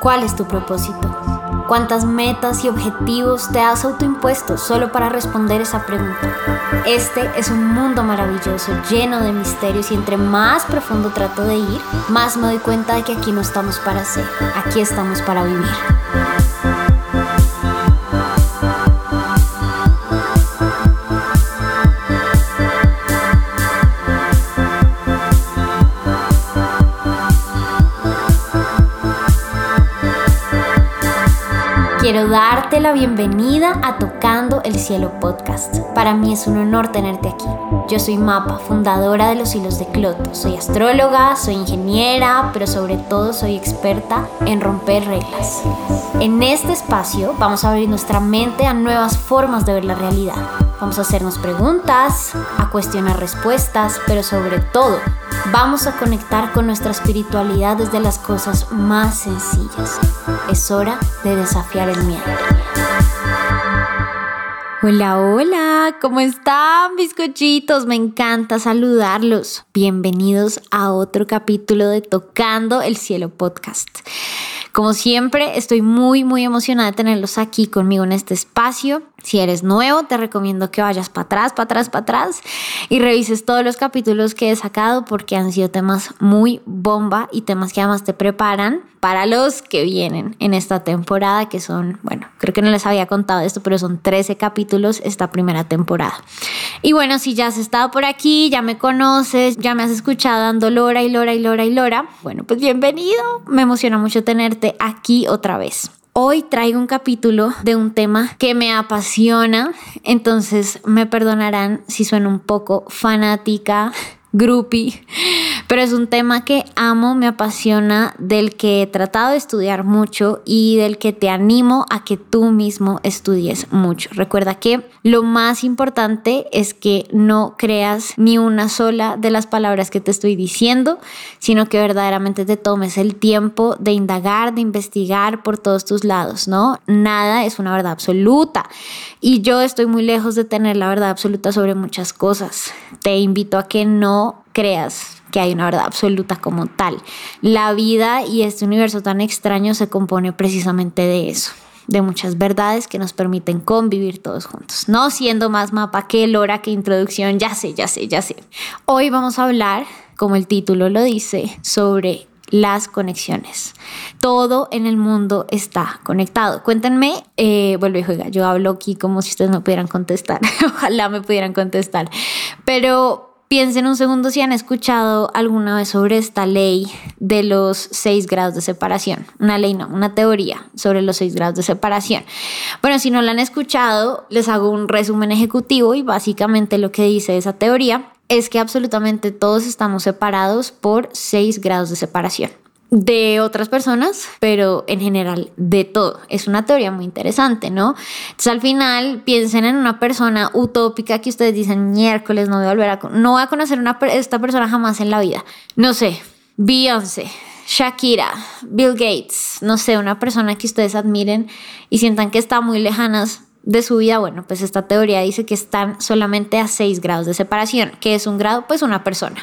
¿Cuál es tu propósito? ¿Cuántas metas y objetivos te has autoimpuesto solo para responder esa pregunta? Este es un mundo maravilloso, lleno de misterios y entre más profundo trato de ir, más me doy cuenta de que aquí no estamos para ser, aquí estamos para vivir. Quiero darte la bienvenida a Tocando el Cielo Podcast. Para mí es un honor tenerte aquí. Yo soy Mapa, fundadora de los hilos de Cloto. Soy astróloga, soy ingeniera, pero sobre todo soy experta en romper reglas. En este espacio vamos a abrir nuestra mente a nuevas formas de ver la realidad. Vamos a hacernos preguntas, a cuestionar respuestas, pero sobre todo vamos a conectar con nuestra espiritualidad desde las cosas más sencillas. Es hora de desafiar el miedo. Hola, hola, ¿cómo están bizcochitos? Me encanta saludarlos. Bienvenidos a otro capítulo de Tocando el Cielo Podcast. Como siempre, estoy muy, muy emocionada de tenerlos aquí conmigo en este espacio. Si eres nuevo, te recomiendo que vayas para atrás, para atrás, para atrás y revises todos los capítulos que he sacado porque han sido temas muy bomba y temas que además te preparan para los que vienen en esta temporada, que son, bueno, creo que no les había contado esto, pero son 13 capítulos esta primera temporada. Y bueno, si ya has estado por aquí, ya me conoces, ya me has escuchado dando Lora y Lora y Lora y Lora, bueno, pues bienvenido. Me emociona mucho tenerte aquí otra vez. Hoy traigo un capítulo de un tema que me apasiona, entonces me perdonarán si suena un poco fanática, groupie, pero es un tema que amo, me apasiona, del que he tratado de estudiar mucho y del que te animo a que tú mismo estudies mucho. Recuerda que lo más importante es que no creas ni una sola de las palabras que te estoy diciendo, sino que verdaderamente te tomes el tiempo de indagar, de investigar por todos tus lados, ¿no? Nada es una verdad absoluta y yo estoy muy lejos de tener la verdad absoluta sobre muchas cosas. Te invito a que no creas que hay una verdad absoluta como tal. La vida y este universo tan extraño se compone precisamente de eso de muchas verdades que nos permiten convivir todos juntos. No siendo más mapa que el hora que introducción, ya sé, ya sé, ya sé. Hoy vamos a hablar, como el título lo dice, sobre las conexiones. Todo en el mundo está conectado. Cuéntenme, vuelve y juega, yo hablo aquí como si ustedes no pudieran contestar. Ojalá me pudieran contestar. Pero Piensen un segundo si han escuchado alguna vez sobre esta ley de los seis grados de separación. Una ley, no, una teoría sobre los seis grados de separación. Bueno, si no la han escuchado, les hago un resumen ejecutivo y básicamente lo que dice esa teoría es que absolutamente todos estamos separados por seis grados de separación de otras personas, pero en general de todo. Es una teoría muy interesante, ¿no? Entonces al final piensen en una persona utópica que ustedes dicen miércoles no voy a volver a no voy a conocer esta persona jamás en la vida. No sé, Beyoncé, Shakira, Bill Gates, no sé, una persona que ustedes admiren y sientan que está muy lejanas de su vida, bueno, pues esta teoría dice que están solamente a 6 grados de separación. que es un grado? Pues una persona.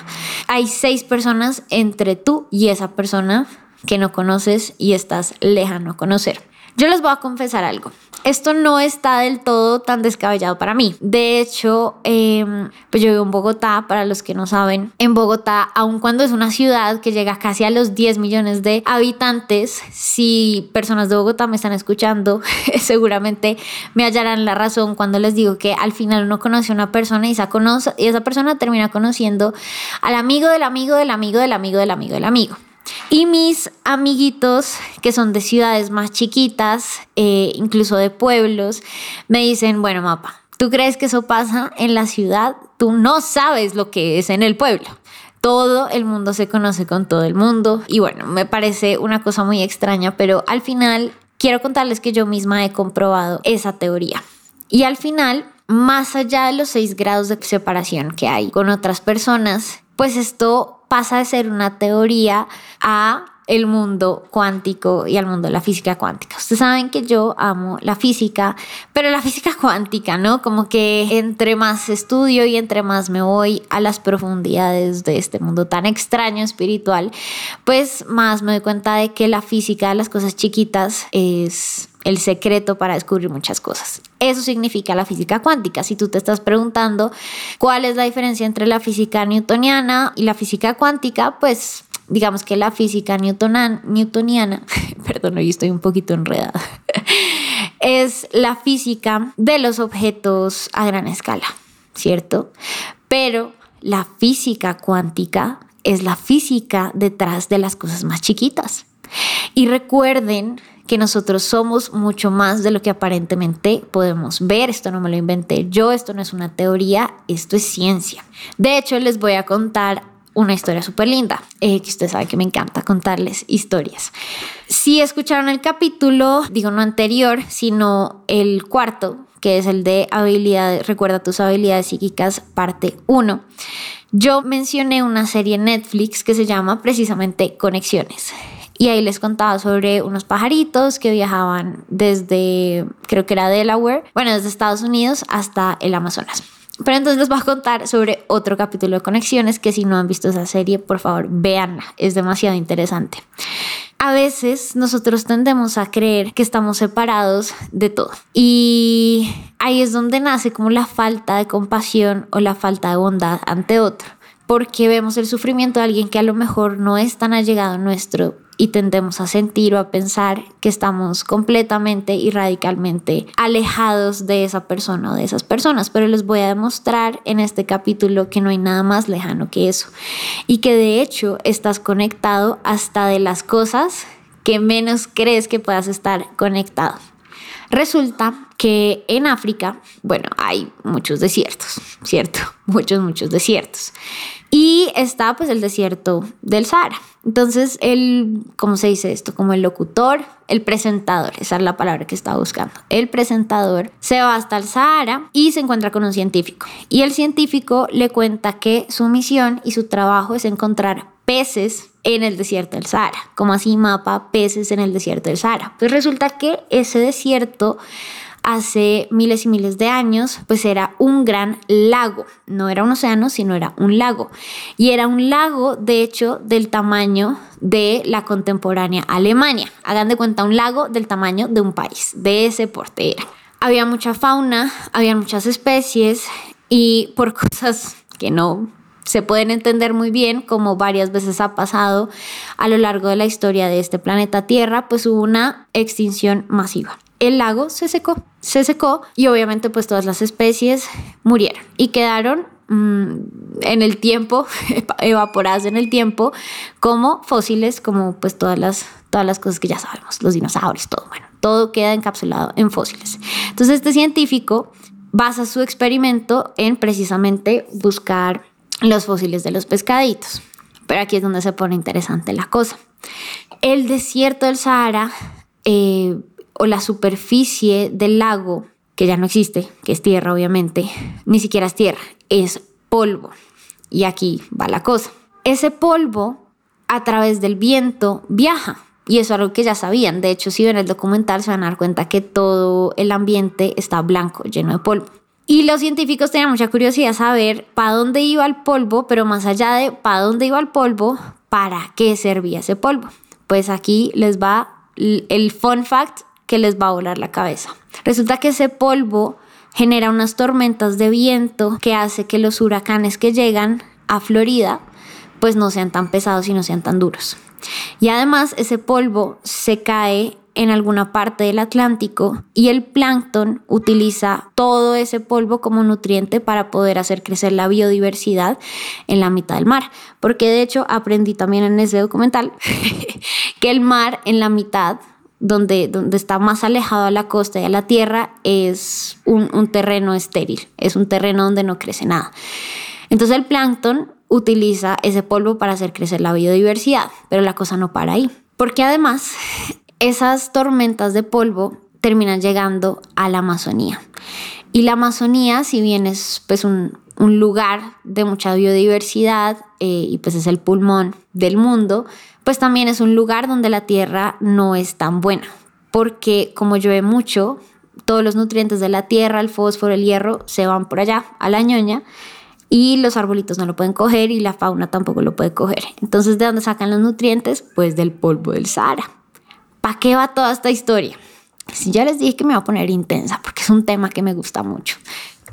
Hay seis personas entre tú y esa persona que no conoces y estás lejano a conocer. Yo les voy a confesar algo esto no está del todo tan descabellado para mí. De hecho, em, pues yo vivo en Bogotá, para los que no saben, en Bogotá, aun cuando es una ciudad que llega casi a los 10 millones de habitantes, si personas de Bogotá me están escuchando, seguramente me hallarán la razón cuando les digo que al final uno conoce a una persona y esa, conoce, y esa persona termina conociendo al amigo del amigo del amigo del amigo del amigo del amigo. Y mis amiguitos, que son de ciudades más chiquitas, eh, incluso de pueblos, me dicen, bueno, mapa, ¿tú crees que eso pasa en la ciudad? Tú no sabes lo que es en el pueblo. Todo el mundo se conoce con todo el mundo. Y bueno, me parece una cosa muy extraña, pero al final quiero contarles que yo misma he comprobado esa teoría. Y al final, más allá de los seis grados de separación que hay con otras personas, pues esto pasa de ser una teoría a el mundo cuántico y al mundo de la física cuántica. Ustedes saben que yo amo la física, pero la física cuántica, ¿no? Como que entre más estudio y entre más me voy a las profundidades de este mundo tan extraño espiritual, pues más me doy cuenta de que la física de las cosas chiquitas es el secreto para descubrir muchas cosas. Eso significa la física cuántica. Si tú te estás preguntando cuál es la diferencia entre la física newtoniana y la física cuántica, pues digamos que la física newtoniana, perdón, hoy estoy un poquito enredada, es la física de los objetos a gran escala, ¿cierto? Pero la física cuántica es la física detrás de las cosas más chiquitas. Y recuerden que nosotros somos mucho más de lo que aparentemente podemos ver. Esto no me lo inventé yo, esto no es una teoría, esto es ciencia. De hecho, les voy a contar una historia súper linda, eh, que usted sabe que me encanta contarles historias. Si escucharon el capítulo, digo no anterior, sino el cuarto, que es el de habilidades, recuerda tus habilidades psíquicas, parte 1. Yo mencioné una serie Netflix que se llama precisamente Conexiones. Y ahí les contaba sobre unos pajaritos que viajaban desde, creo que era Delaware, bueno, desde Estados Unidos hasta el Amazonas. Pero entonces les voy a contar sobre otro capítulo de Conexiones que si no han visto esa serie, por favor, véanla, es demasiado interesante. A veces nosotros tendemos a creer que estamos separados de todo y ahí es donde nace como la falta de compasión o la falta de bondad ante otro, porque vemos el sufrimiento de alguien que a lo mejor no es tan allegado nuestro y tendemos a sentir o a pensar que estamos completamente y radicalmente alejados de esa persona o de esas personas. Pero les voy a demostrar en este capítulo que no hay nada más lejano que eso y que de hecho estás conectado hasta de las cosas que menos crees que puedas estar conectado. Resulta que en África, bueno, hay muchos desiertos, ¿cierto? Muchos, muchos desiertos. Y está pues el desierto del Sahara. Entonces, el, ¿cómo se dice esto? Como el locutor, el presentador, esa es la palabra que estaba buscando. El presentador se va hasta el Sahara y se encuentra con un científico. Y el científico le cuenta que su misión y su trabajo es encontrar peces en el desierto del Sahara. Como así mapa peces en el desierto del Sahara. Pues resulta que ese desierto hace miles y miles de años, pues era un gran lago. No era un océano, sino era un lago. Y era un lago, de hecho, del tamaño de la contemporánea Alemania. Hagan de cuenta un lago del tamaño de un país, de ese porte era. Había mucha fauna, había muchas especies y por cosas que no se pueden entender muy bien, como varias veces ha pasado a lo largo de la historia de este planeta Tierra, pues hubo una extinción masiva el lago se secó, se secó y obviamente pues todas las especies murieron y quedaron mm, en el tiempo, evaporadas en el tiempo, como fósiles, como pues todas las, todas las cosas que ya sabemos, los dinosaurios, todo, bueno, todo queda encapsulado en fósiles. Entonces este científico basa su experimento en precisamente buscar los fósiles de los pescaditos. Pero aquí es donde se pone interesante la cosa. El desierto del Sahara eh, o la superficie del lago, que ya no existe, que es tierra obviamente, ni siquiera es tierra, es polvo. Y aquí va la cosa. Ese polvo a través del viento viaja. Y eso es algo que ya sabían. De hecho, si ven el documental se van a dar cuenta que todo el ambiente está blanco, lleno de polvo. Y los científicos tenían mucha curiosidad saber para dónde iba el polvo, pero más allá de para dónde iba el polvo, para qué servía ese polvo. Pues aquí les va el fun fact que les va a volar la cabeza. Resulta que ese polvo genera unas tormentas de viento que hace que los huracanes que llegan a Florida pues no sean tan pesados y no sean tan duros. Y además ese polvo se cae en alguna parte del Atlántico y el plancton utiliza todo ese polvo como nutriente para poder hacer crecer la biodiversidad en la mitad del mar. Porque de hecho aprendí también en ese documental que el mar en la mitad donde, donde está más alejado a la costa y a la tierra, es un, un terreno estéril, es un terreno donde no crece nada. Entonces el plancton utiliza ese polvo para hacer crecer la biodiversidad, pero la cosa no para ahí, porque además esas tormentas de polvo terminan llegando a la Amazonía. Y la Amazonía, si bien es pues un lugar de mucha biodiversidad eh, y pues es el pulmón del mundo, pues también es un lugar donde la tierra no es tan buena, porque como llueve mucho, todos los nutrientes de la tierra, el fósforo, el hierro, se van por allá a la ñoña y los arbolitos no lo pueden coger y la fauna tampoco lo puede coger. Entonces, ¿de dónde sacan los nutrientes? Pues del polvo del Sahara. ¿Para qué va toda esta historia? Si ya les dije que me voy a poner intensa porque es un tema que me gusta mucho.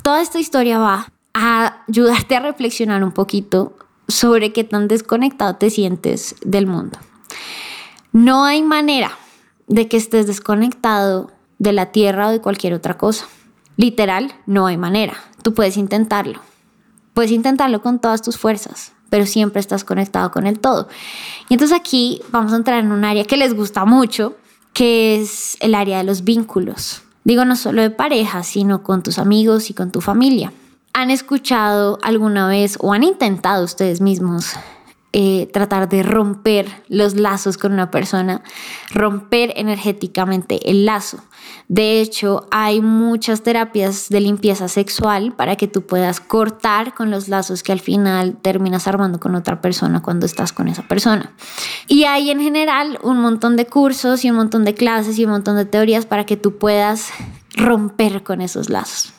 Toda esta historia va a ayudarte a reflexionar un poquito sobre qué tan desconectado te sientes del mundo. No hay manera de que estés desconectado de la tierra o de cualquier otra cosa. Literal, no hay manera. Tú puedes intentarlo. Puedes intentarlo con todas tus fuerzas, pero siempre estás conectado con el todo. Y entonces aquí vamos a entrar en un área que les gusta mucho, que es el área de los vínculos. Digo, no solo de pareja, sino con tus amigos y con tu familia. ¿Han escuchado alguna vez o han intentado ustedes mismos eh, tratar de romper los lazos con una persona, romper energéticamente el lazo. De hecho, hay muchas terapias de limpieza sexual para que tú puedas cortar con los lazos que al final terminas armando con otra persona cuando estás con esa persona. Y hay en general un montón de cursos y un montón de clases y un montón de teorías para que tú puedas romper con esos lazos.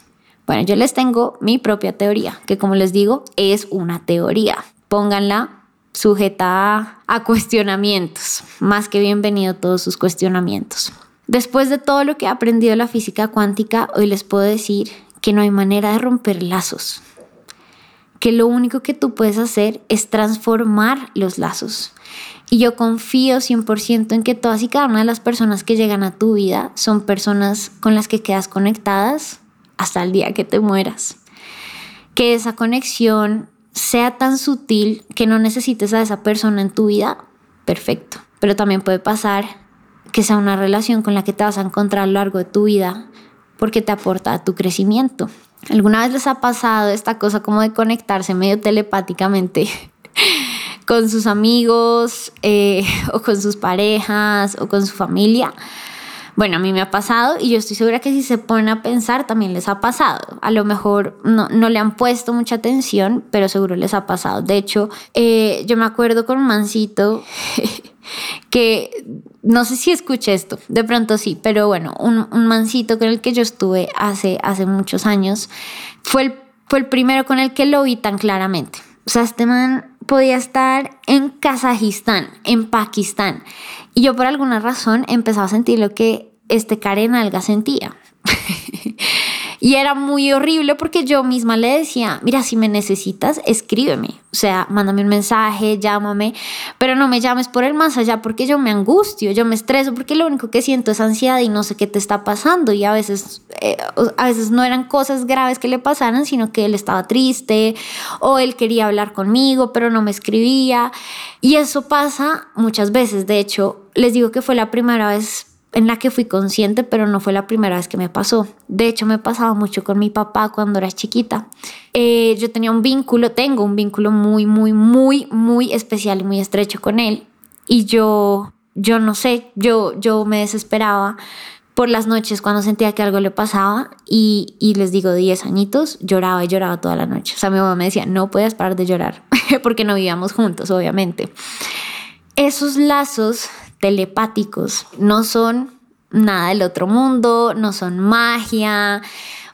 Bueno, yo les tengo mi propia teoría, que como les digo, es una teoría. Pónganla sujeta a, cuestionamientos. Más que bienvenido todos sus cuestionamientos. Después de todo lo que he aprendido de la física cuántica, hoy les puedo decir que no hay manera de romper lazos. Que lo único que tú puedes hacer es transformar los lazos. Y yo confío 100% en que todas y cada una de las personas que llegan a tu vida son personas con las que quedas conectadas hasta el día que te mueras. Que esa conexión sea tan sutil que no necesites a esa persona en tu vida, perfecto. Pero también puede pasar que sea una relación con la que te vas a encontrar a lo largo de tu vida porque te aporta a tu crecimiento. ¿Alguna vez les ha pasado esta cosa como de conectarse medio telepáticamente con sus amigos eh, o con sus parejas o con su familia? Bueno, a mí me ha pasado y yo estoy segura que si se ponen a pensar también les ha pasado. A lo mejor no, le han puesto mucha atención, pero seguro les ha pasado. De hecho, eh, yo me acuerdo con un mancito que no sé si escuché esto, de pronto sí, pero bueno, un, mancito con el que yo estuve hace, hace muchos años fue el, fue el primero con el que lo vi tan claramente. O sea, este man podía estar en Kazajistán, en Pakistán. Y yo por alguna razón empezaba a sentir lo que este Karen Alga sentía. Y era muy horrible porque yo misma le decía, mira, si me necesitas, escríbeme. O sea, mándame un mensaje, llámame, pero no me llames por el más allá porque yo me angustio, yo me estreso porque lo único que siento es ansiedad y no sé qué te está pasando. Y a veces, eh, a veces no eran cosas graves que le pasaran, sino que él estaba triste o él quería hablar conmigo, pero no me escribía. Y eso pasa muchas veces. De hecho, les digo que fue la primera vez en la que fui consciente, pero no fue la primera vez que me pasó. De hecho, me pasaba mucho con mi papá cuando era chiquita. Eh, yo tenía un vínculo, tengo un vínculo muy, muy, muy, muy especial y muy estrecho con él. Y yo, yo no sé, yo, yo me desesperaba por las noches cuando sentía que algo le pasaba y, y les digo 10 añitos, lloraba y lloraba toda la noche. O sea, mi mamá me decía, no puedes parar de llorar, porque no vivíamos juntos, obviamente. Esos lazos telepáticos, no son nada del otro mundo, no son magia.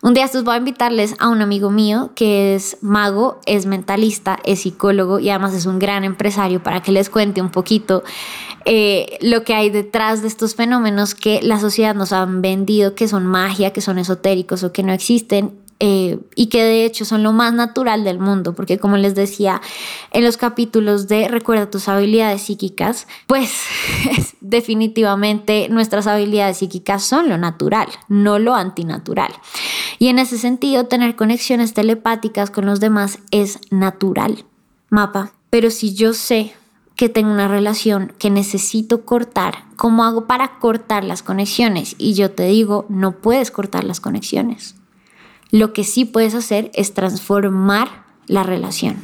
Un día estos voy a invitarles a un amigo mío que es mago, es mentalista, es psicólogo y además es un gran empresario para que les cuente un poquito eh, lo que hay detrás de estos fenómenos que la sociedad nos han vendido que son magia, que son esotéricos o que no existen eh, y que de hecho son lo más natural del mundo, porque como les decía en los capítulos de Recuerda tus habilidades psíquicas, pues definitivamente nuestras habilidades psíquicas son lo natural, no lo antinatural. Y en ese sentido, tener conexiones telepáticas con los demás es natural. Mapa, pero si yo sé que tengo una relación que necesito cortar, ¿cómo hago para cortar las conexiones? Y yo te digo, no puedes cortar las conexiones. Lo que sí puedes hacer es transformar la relación.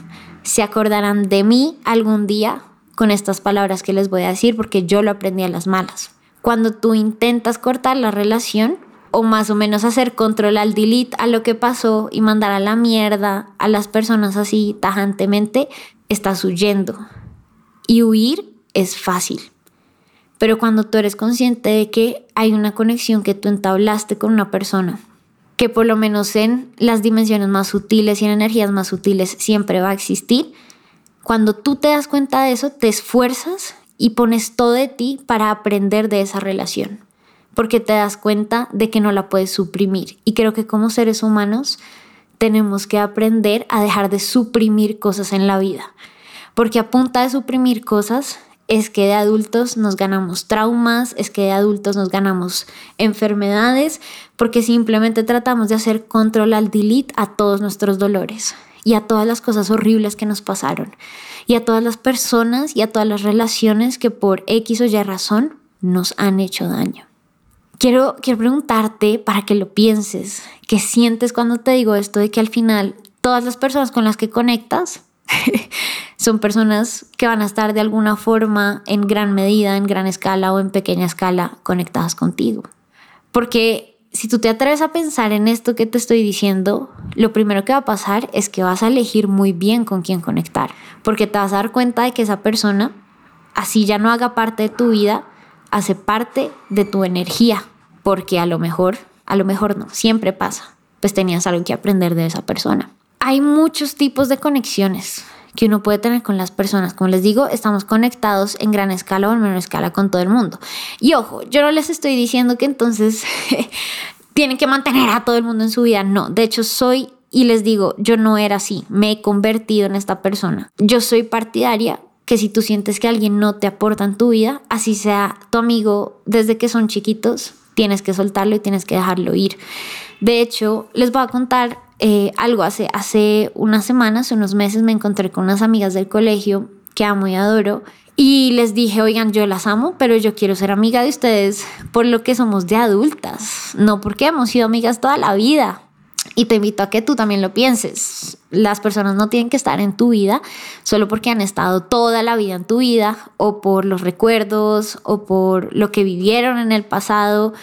Se acordarán de mí algún día con estas palabras que les voy a decir porque yo lo aprendí a las malas. Cuando tú intentas cortar la relación o más o menos hacer control al delete a lo que pasó y mandar a la mierda a las personas así tajantemente, estás huyendo. Y huir es fácil. Pero cuando tú eres consciente de que hay una conexión que tú entablaste con una persona, que por lo menos en las dimensiones más sutiles y en energías más sutiles siempre va a existir, cuando tú te das cuenta de eso, te esfuerzas y pones todo de ti para aprender de esa relación, porque te das cuenta de que no la puedes suprimir. Y creo que como seres humanos tenemos que aprender a dejar de suprimir cosas en la vida, porque a punta de suprimir cosas es que de adultos nos ganamos traumas, es que de adultos nos ganamos enfermedades, porque simplemente tratamos de hacer control al delete a todos nuestros dolores y a todas las cosas horribles que nos pasaron y a todas las personas y a todas las relaciones que por X o Y razón nos han hecho daño. Quiero, quiero preguntarte para que lo pienses, ¿qué sientes cuando te digo esto de que al final todas las personas con las que conectas son personas que van a estar de alguna forma en gran medida, en gran escala o en pequeña escala conectadas contigo. Porque si tú te atreves a pensar en esto que te estoy diciendo, lo primero que va a pasar es que vas a elegir muy bien con quién conectar, porque te vas a dar cuenta de que esa persona, así ya no haga parte de tu vida, hace parte de tu energía, porque a lo mejor, a lo mejor no, siempre pasa, pues tenías algo que aprender de esa persona. Hay muchos tipos de conexiones que uno puede tener con las personas. Como les digo, estamos conectados en gran escala o en menor escala con todo el mundo. Y ojo, yo no les estoy diciendo que entonces tienen que mantener a todo el mundo en su vida. No, de hecho soy y les digo, yo no era así, me he convertido en esta persona. Yo soy partidaria que si tú sientes que alguien no te aporta en tu vida, así sea tu amigo desde que son chiquitos, tienes que soltarlo y tienes que dejarlo ir. De hecho, les voy a contar eh, algo hace, hace unas semanas, unos meses, me encontré con unas amigas del colegio que amo y adoro. Y les dije, oigan, yo las amo, pero yo quiero ser amiga de ustedes por lo que somos de adultas, no porque hemos sido amigas toda la vida. Y te invito a que tú también lo pienses. Las personas no tienen que estar en tu vida solo porque han estado toda la vida en tu vida o por los recuerdos o por lo que vivieron en el pasado.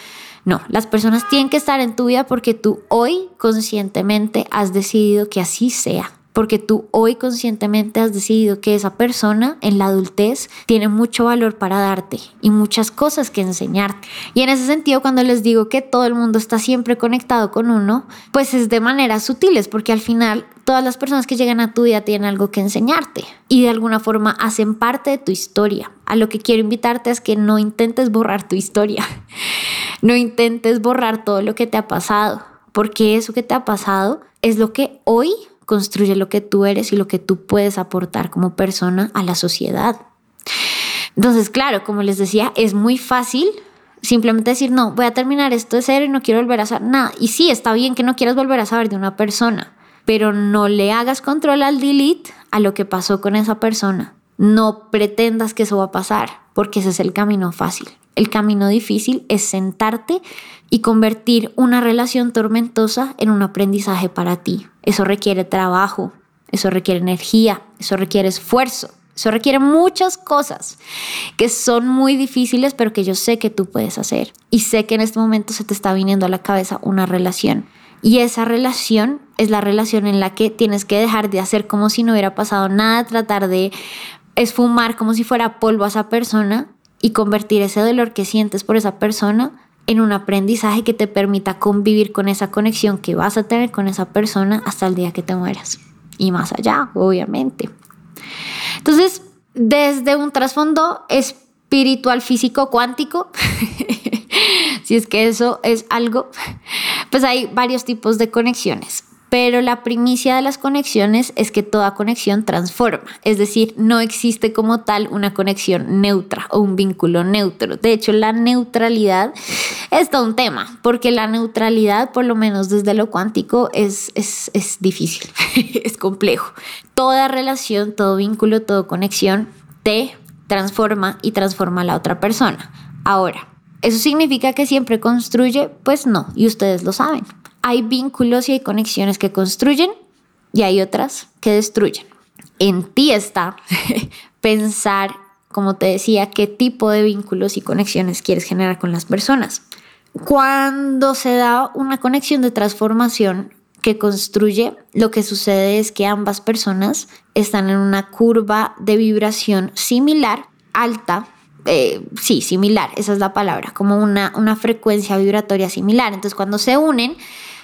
No, las personas tienen que estar en tu vida porque tú hoy conscientemente has decidido que así sea. Porque tú hoy conscientemente has decidido que esa persona en la adultez tiene mucho valor para darte y muchas cosas que enseñarte. Y en ese sentido, cuando les digo que todo el mundo está siempre conectado con uno, pues es de maneras sutiles, porque al final todas las personas que llegan a tu vida tienen algo que enseñarte y de alguna forma hacen parte de tu historia. A lo que quiero invitarte es que no intentes borrar tu historia. No intentes borrar todo lo que te ha pasado, porque eso que te ha pasado es lo que hoy construye lo que tú eres y lo que tú puedes aportar como persona a la sociedad. Entonces, claro, como les decía, es muy fácil simplemente decir, no, voy a terminar esto de cero y no quiero volver a saber nada. Y sí, está bien que no quieras volver a saber de una persona, pero no le hagas control al delete a lo que pasó con esa persona. No pretendas que eso va a pasar, porque ese es el camino fácil. El camino difícil es sentarte y convertir una relación tormentosa en un aprendizaje para ti. Eso requiere trabajo, eso requiere energía, eso requiere esfuerzo, eso requiere muchas cosas que son muy difíciles, pero que yo sé que tú puedes hacer. Y sé que en este momento se te está viniendo a la cabeza una relación. Y esa relación es la relación en la que tienes que dejar de hacer como si no hubiera pasado nada, tratar de esfumar como si fuera polvo a esa persona y convertir ese dolor que sientes por esa persona en un aprendizaje que te permita convivir con esa conexión que vas a tener con esa persona hasta el día que te mueras. Y más allá, obviamente. Entonces, desde un trasfondo espiritual, físico, cuántico, si es que eso es algo, pues hay varios tipos de conexiones. Pero la primicia de las conexiones es que toda conexión transforma, es decir, no existe como tal una conexión neutra o un vínculo neutro. De hecho, la neutralidad es todo un tema, porque la neutralidad, por lo menos desde lo cuántico, es, es, es difícil, es complejo. Toda relación, todo vínculo, toda conexión te transforma y transforma a la otra persona. Ahora, ¿eso significa que siempre construye? Pues no, y ustedes lo saben hay vínculos y hay conexiones que construyen y hay otras que destruyen. En ti está pensar, como te decía, qué tipo de vínculos y conexiones quieres generar con las personas. Cuando se da una conexión de transformación que construye, lo que sucede es que ambas personas están en una curva de vibración similar, alta, eh, sí, similar, esa es la palabra, como una, una frecuencia vibratoria similar. Entonces cuando se unen,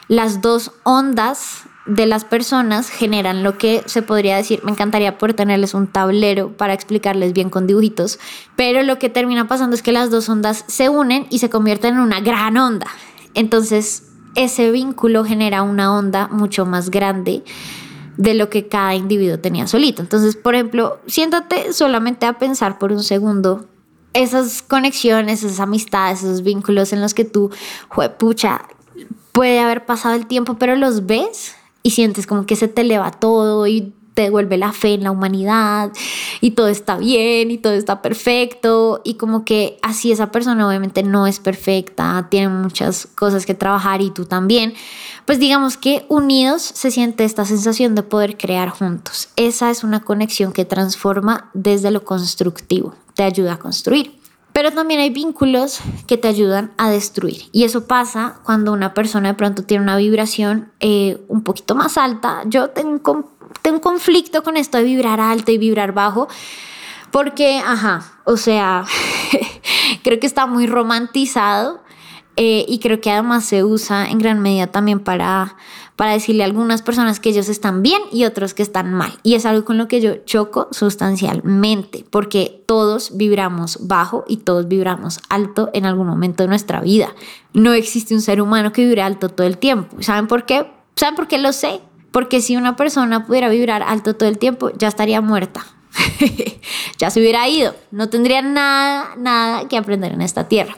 las dos ondas de las personas generan lo que se podría decir, me encantaría poder tenerles un tablero para explicarles bien con dibujitos, pero lo que termina pasando es que las dos ondas se unen y se convierten en una gran onda. Entonces, ese vínculo genera una onda mucho más grande de lo que cada individuo tenía solito. Entonces, por ejemplo, siéntate solamente a pensar por un segundo esas conexiones, esas amistades, esos vínculos en los que tú, pucha, puede haber pasado el tiempo, pero los ves y sientes como que se te eleva todo y te devuelve la fe en la humanidad y todo está bien y todo está perfecto y como que así esa persona obviamente no es perfecta, tiene muchas cosas que trabajar y tú también, pues digamos que unidos se siente esta sensación de poder crear juntos. Esa es una conexión que transforma desde lo constructivo, te ayuda a construir. Pero también hay vínculos que te ayudan a destruir. Y eso pasa cuando una persona de pronto tiene una vibración eh, un poquito más alta. Yo tengo, un conflicto con esto de vibrar alto y vibrar bajo. Porque, ajá, o sea, creo que está muy romantizado eh, y creo que además se usa en gran medida también para, para decirle a algunas personas que ellos están bien y otros que están mal. Y es algo con lo que yo choco sustancialmente, porque todos vibramos bajo y todos vibramos alto en algún momento de nuestra vida. No existe un ser humano que vibre alto todo el tiempo. ¿Saben por qué? ¿Saben por qué lo sé? Porque si una persona pudiera vibrar alto todo el tiempo, ya estaría muerta. ya se hubiera ido. No tendría nada, nada que aprender en esta tierra.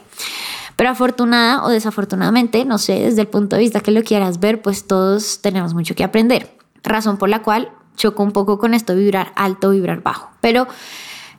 Pero afortunada o desafortunadamente, no sé, desde el punto de vista que lo quieras ver, pues todos tenemos mucho que aprender. Razón por la cual choco un poco con esto, vibrar alto, vibrar bajo. Pero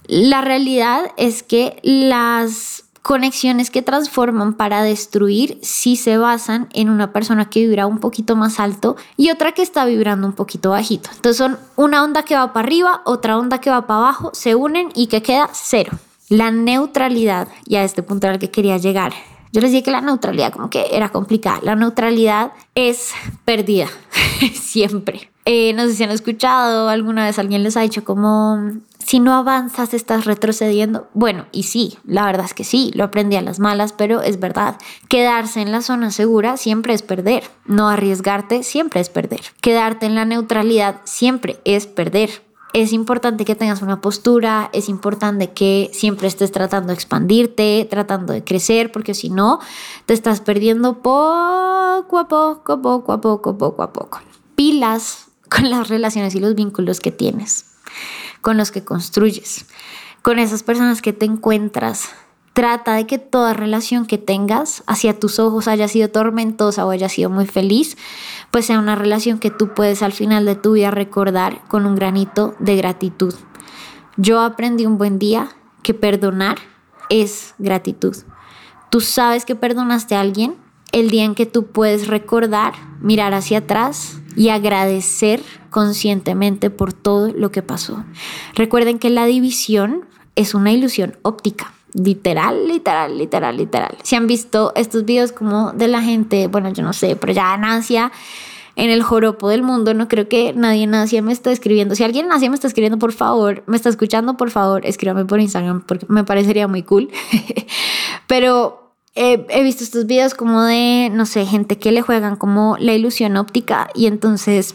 la realidad es que las conexiones que transforman para destruir sí se basan en una persona que vibra un poquito más alto y otra que está vibrando un poquito bajito. Entonces son una onda que va para arriba, otra onda que va para abajo, se unen y que queda cero. La neutralidad, y a este punto al que quería llegar, yo les dije que la neutralidad como que era complicada. La neutralidad es perdida, siempre. Eh, no sé si han escuchado, alguna vez alguien les ha dicho como, si no avanzas estás retrocediendo. Bueno, y sí, la verdad es que sí, lo aprendí a las malas, pero es verdad. Quedarse en la zona segura siempre es perder. No arriesgarte siempre es perder. Quedarte en la neutralidad siempre es perder es importante que tengas una postura, es importante que siempre estés tratando de expandirte, tratando de crecer, porque si no, te estás perdiendo poco a poco, poco a poco, poco a poco. Pilas con las relaciones y los vínculos que tienes, con los que construyes, con esas personas que te encuentras Trata de que toda relación que tengas hacia tus ojos haya sido tormentosa o haya sido muy feliz, pues sea una relación que tú puedes al final de tu vida recordar con un granito de gratitud. Yo aprendí un buen día que perdonar es gratitud. Tú sabes que perdonaste a alguien el día en que tú puedes recordar, mirar hacia atrás y agradecer conscientemente por todo lo que pasó. Recuerden que la división es una ilusión óptica literal, literal, literal, literal. Si han visto estos videos como de la gente, bueno, yo no sé, pero ya en Asia, en el joropo del mundo, no creo que nadie en Asia me está escribiendo. Si alguien en Asia me está escribiendo, por favor, me está escuchando, por favor, escríbame por Instagram porque me parecería muy cool. pero he visto estos videos como de, no sé, gente que le juegan como la ilusión óptica y entonces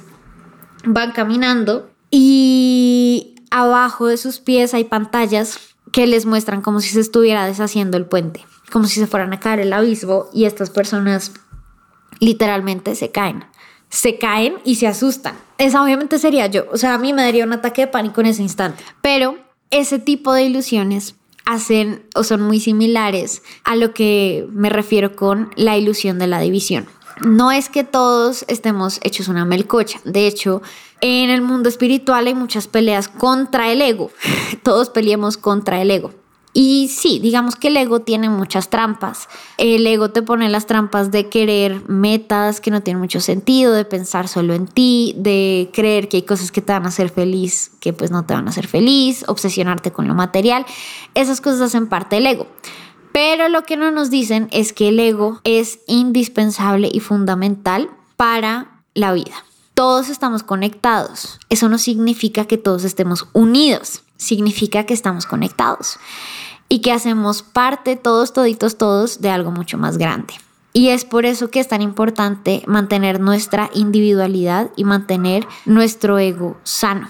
van caminando y abajo de sus pies hay pantallas que les muestran como si se estuviera deshaciendo el puente, como si se fueran a caer el abismo y estas personas literalmente se caen. Se caen y se asustan. Esa obviamente sería yo. O sea, a mí me daría un ataque de pánico en ese instante. Pero ese tipo de ilusiones hacen o son muy similares a lo que me refiero con la ilusión de la división. No es que todos estemos hechos una melcocha. De hecho, en el mundo espiritual hay muchas peleas contra el ego. Todos peleamos contra el ego. Y sí, digamos que el ego tiene muchas trampas. El ego te pone las trampas de querer metas que no tienen mucho sentido, de pensar solo en ti, de creer que hay cosas que te van a hacer feliz que pues no te van a hacer feliz, obsesionarte con lo material. Esas cosas hacen parte del ego. Pero lo que no nos dicen es que el ego es indispensable y fundamental para la vida. Todos estamos conectados. Eso no significa que todos estemos unidos. Significa que estamos conectados y que hacemos parte todos, toditos, todos de algo mucho más grande. Y es por eso que es tan importante mantener nuestra individualidad y mantener nuestro ego sano.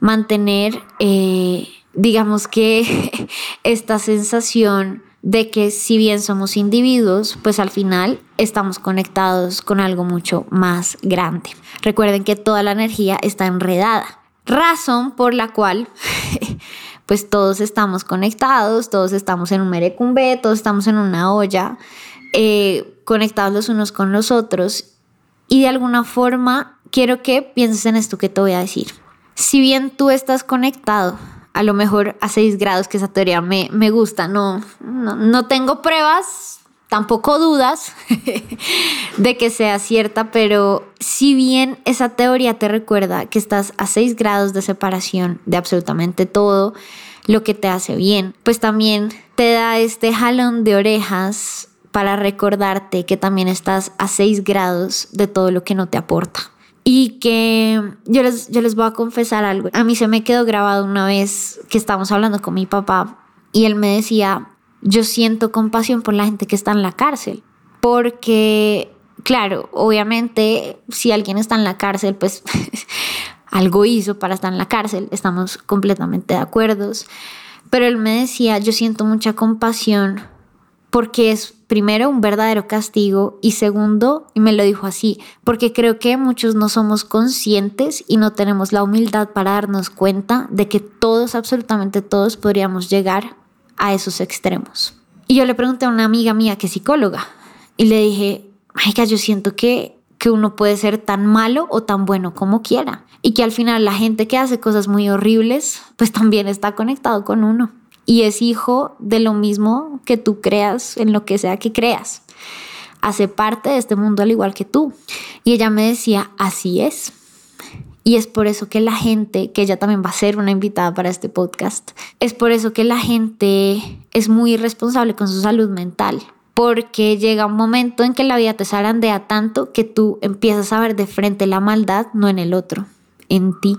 Mantener, eh, digamos que, esta sensación de que si bien somos individuos, pues al final estamos conectados con algo mucho más grande. Recuerden que toda la energía está enredada, razón por la cual pues todos estamos conectados, todos estamos en un merecumbe, todos estamos en una olla, eh, conectados los unos con los otros. Y de alguna forma quiero que pienses en esto que te voy a decir. Si bien tú estás conectado, a lo mejor a 6 grados, que esa teoría me, me gusta, no, no, no tengo pruebas, tampoco dudas de que sea cierta, pero si bien esa teoría te recuerda que estás a 6 grados de separación de absolutamente todo lo que te hace bien, pues también te da este jalón de orejas para recordarte que también estás a 6 grados de todo lo que no te aporta. Y que yo les, yo les voy a confesar algo. A mí se me quedó grabado una vez que estábamos hablando con mi papá y él me decía, yo siento compasión por la gente que está en la cárcel, porque, claro, obviamente si alguien está en la cárcel, pues algo hizo para estar en la cárcel, estamos completamente de acuerdo, pero él me decía, yo siento mucha compasión porque es primero un verdadero castigo y segundo, y me lo dijo así, porque creo que muchos no somos conscientes y no tenemos la humildad para darnos cuenta de que todos, absolutamente todos, podríamos llegar a esos extremos. Y yo le pregunté a una amiga mía que es psicóloga y le dije, Maika, yo siento que, que uno puede ser tan malo o tan bueno como quiera y que al final la gente que hace cosas muy horribles pues también está conectado con uno y es hijo de lo mismo que tú creas en lo que sea que creas. Hace parte de este mundo al igual que tú. Y ella me decía, así es. Y es por eso que la gente, que ella también va a ser una invitada para este podcast, es por eso que la gente es muy irresponsable con su salud mental. Porque llega un momento en que la vida te zarandea tanto que tú empiezas a ver de frente la maldad, no en el otro, en ti.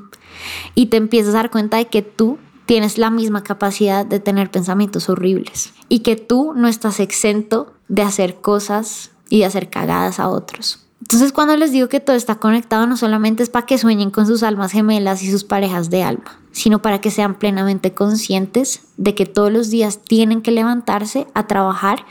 Y te empiezas a dar cuenta de que tú tienes la misma capacidad de tener pensamientos horribles y que tú no estás exento de hacer cosas y de hacer cagadas a otros. Entonces cuando les digo que todo está conectado no solamente es para que sueñen con sus almas gemelas y sus parejas de alma, sino para que sean plenamente conscientes de que todos los días tienen que levantarse a trabajar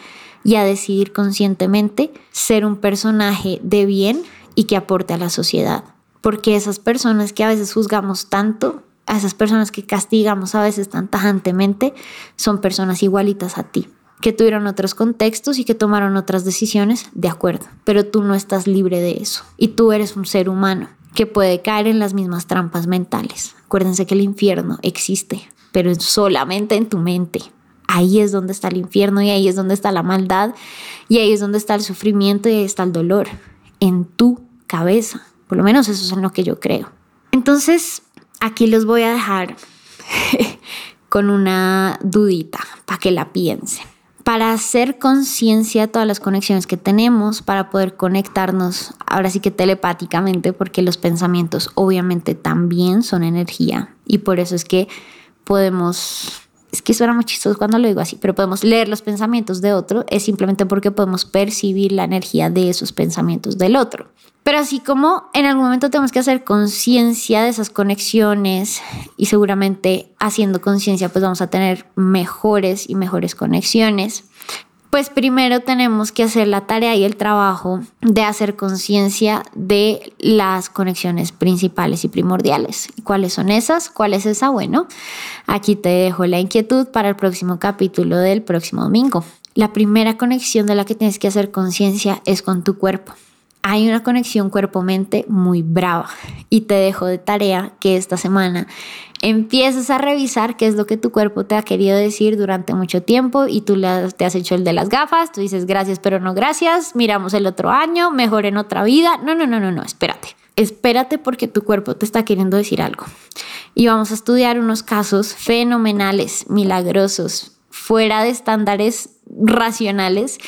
y a decidir conscientemente ser un personaje de bien y que aporte a la sociedad. Porque esas personas que a veces juzgamos tanto, a esas personas que castigamos a veces tan tajantemente, son personas igualitas a ti que tuvieron otros contextos y que tomaron otras decisiones, de acuerdo, pero tú no estás libre de eso y tú eres un ser humano que puede caer en las mismas trampas mentales. Acuérdense que el infierno existe, pero solamente en tu mente. Ahí es donde está el infierno y ahí es donde está la maldad y ahí es donde está el sufrimiento y ahí está el dolor, en tu cabeza. Por lo menos eso es en lo que yo creo. Entonces, aquí los voy a dejar con una dudita para que la piensen. Para hacer conciencia de todas las conexiones que tenemos, para poder conectarnos ahora sí que telepáticamente, porque los pensamientos obviamente también son energía y por eso es que podemos, es que suena muy chistoso cuando lo digo así, pero podemos leer los pensamientos de otro, es simplemente porque podemos percibir la energía de esos pensamientos del otro. Pero así como en algún momento tenemos que hacer conciencia de esas conexiones y seguramente haciendo conciencia pues vamos a tener mejores y mejores conexiones, pues primero tenemos que hacer la tarea y el trabajo de hacer conciencia de las conexiones principales y primordiales. ¿Cuáles son esas? ¿Cuál es esa? Bueno, aquí te dejo la inquietud para el próximo capítulo del próximo domingo. La primera conexión de la que tienes que hacer conciencia es con tu cuerpo hay una conexión cuerpo-mente muy brava y te dejo de tarea que esta semana empieces a revisar qué es lo que tu cuerpo te ha querido decir durante mucho tiempo y tú te has hecho el de las gafas, tú dices gracias pero no gracias, miramos el otro año, mejor en otra vida. No, no, no, no, no, espérate. Espérate porque tu cuerpo te está queriendo decir algo. Y vamos a estudiar unos casos fenomenales, milagrosos, fuera de estándares racionales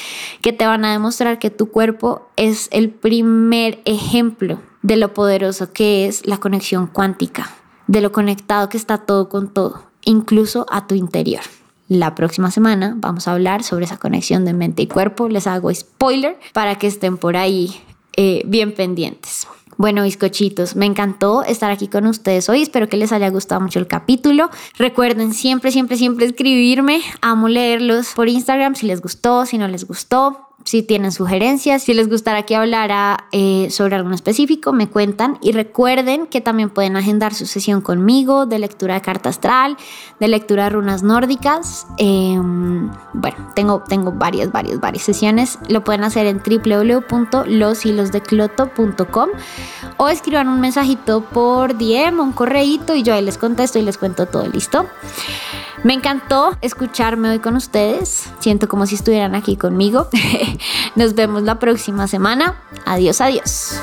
que te van a demostrar que tu cuerpo es el primer ejemplo de lo poderoso que es la conexión cuántica, de lo conectado que está todo con todo, incluso a tu interior. La próxima semana vamos a hablar sobre esa conexión de mente y cuerpo. Les hago spoiler para que estén por ahí eh, bien pendientes. Bueno, bizcochitos, me encantó estar aquí con ustedes hoy. Espero que les haya gustado mucho el capítulo. Recuerden siempre, siempre, siempre escribirme. Amo leerlos por Instagram si les gustó, si no les gustó si tienen sugerencias, si les gustará que hablara eh, sobre algo específico, me cuentan. Y recuerden que también pueden agendar su sesión conmigo de lectura de carta astral, de lectura de runas nórdicas. Em, bueno, tengo, tengo varias, varias, varias sesiones. Lo pueden hacer en www.loshilosdecloto.com o escriban un mensajito por DM un correíto y yo ahí les contesto y les cuento todo listo. Me encantó escucharme hoy con ustedes. Siento como si estuvieran aquí conmigo. Nos vemos la próxima semana. Adiós, adiós.